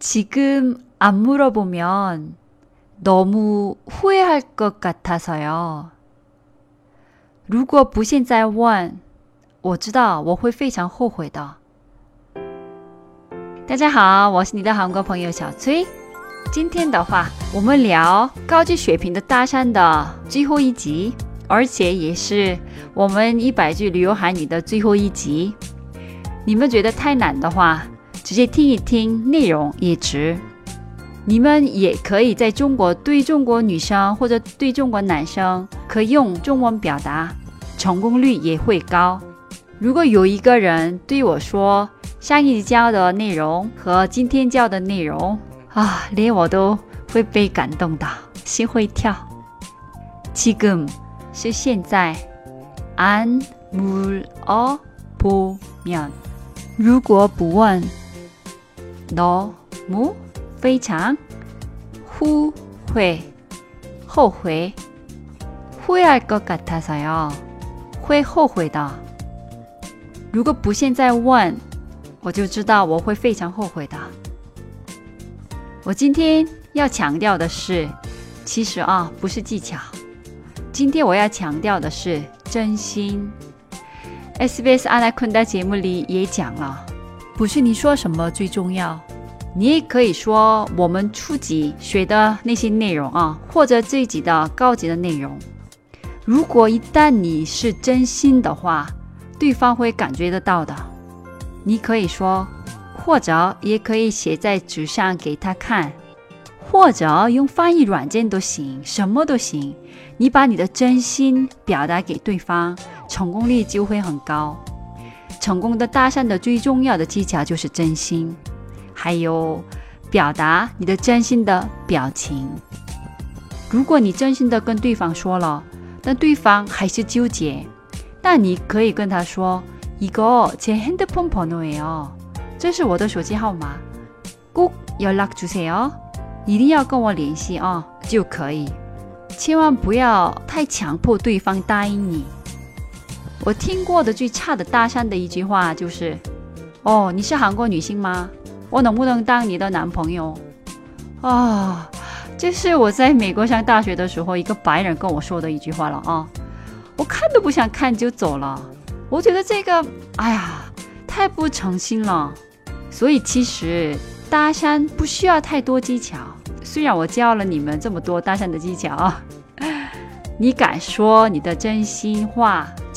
지금 안 물어보면 너무 후회할 것 같아서요. 如果不现在问，我知道我会非常后悔的。大家好，我是你的韩国朋友小崔。今天的话，我们聊高级水平的搭讪的最后一集，而且也是我们一百句旅游韩语的最后一集。你们觉得太难的话， 直接听一听，内容也值。你们也可以在中国对中国女生或者对中国男生，可以用中文表达，成功率也会高。如果有一个人对我说上一集教的内容和今天教的内容啊，连我都会被感动的，心会跳。지금是现在，안물어보 면， 如果不问， 너무非常후회后悔후회할것같아서요会后悔的。如果不现在问，我就知道我会非常后悔的。我今天要强调的是，其实啊，不是技巧。今天我要强调的是真心。SBS 아나콘다节目里也讲了， 不是你说什么最重要。你也可以说我们初级学的那些内容啊，或者这一级的高级的内容。如果一旦你是真心的话，对方会感觉得到的。你可以说，或者也可以写在纸上给他看，或者用翻译软件都行，什么都行。你把你的真心表达给对方，成功率就会很高。成功的搭讪的最重要的技巧就是真心。还有表达你的真心的表情。如果你真心的跟对方说了，但对方还是纠结，那你可以跟他说：“이거제핸드폰번호예 요， 这是我的手机号码，꼭연락주세 요， 一定要跟我联系啊，就可以。千万不要太强迫对方答应你。 我听过的最差的搭讪的一句话就是：“哦，你是韩国女性吗？”我能不能当你的男朋友？啊，这是我在美国上大学的时候，一个白人跟我说的一句话了啊！我看都不想看就走了。我觉得这个，哎呀，太不诚心了。所以其实搭讪不需要太多技巧。虽然我教了你们这么多搭讪的技巧，你敢说你的真心话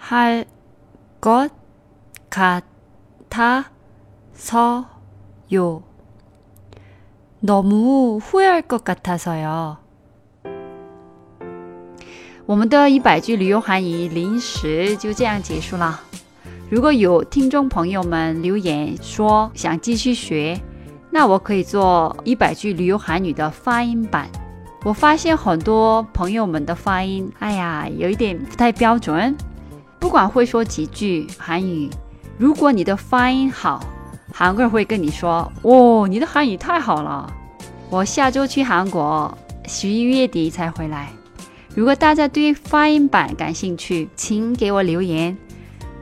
할것같아서요 너무 후회할 것 같아서요. 我们的一百句旅游韩语临时就这样结束了。如果有听众朋友们留言说想继续学，那我可以做一百句旅游韩语的发音版。我发现很多朋友们的发音，哎呀，有一点不太标准。 不管会说几句韩语，如果你的发音好，韩国人会跟你说：“哦，你的韩语太好了。”我下周去韩国，十一月底才回来。如果大家对发音版感兴趣，请给我留言，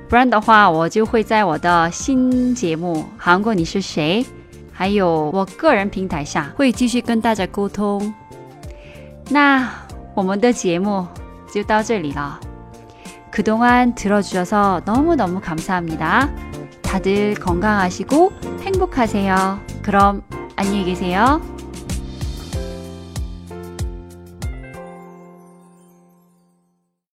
不然的话，我就会在我的新节目《韩国你是谁》还有我个人平台上会继续跟大家沟通。那我们的节目就到这里了。 그동안 들어주셔서 너무너무 감사합니다 다들 건강하시고 행복하세요 그럼 안녕히 계세요.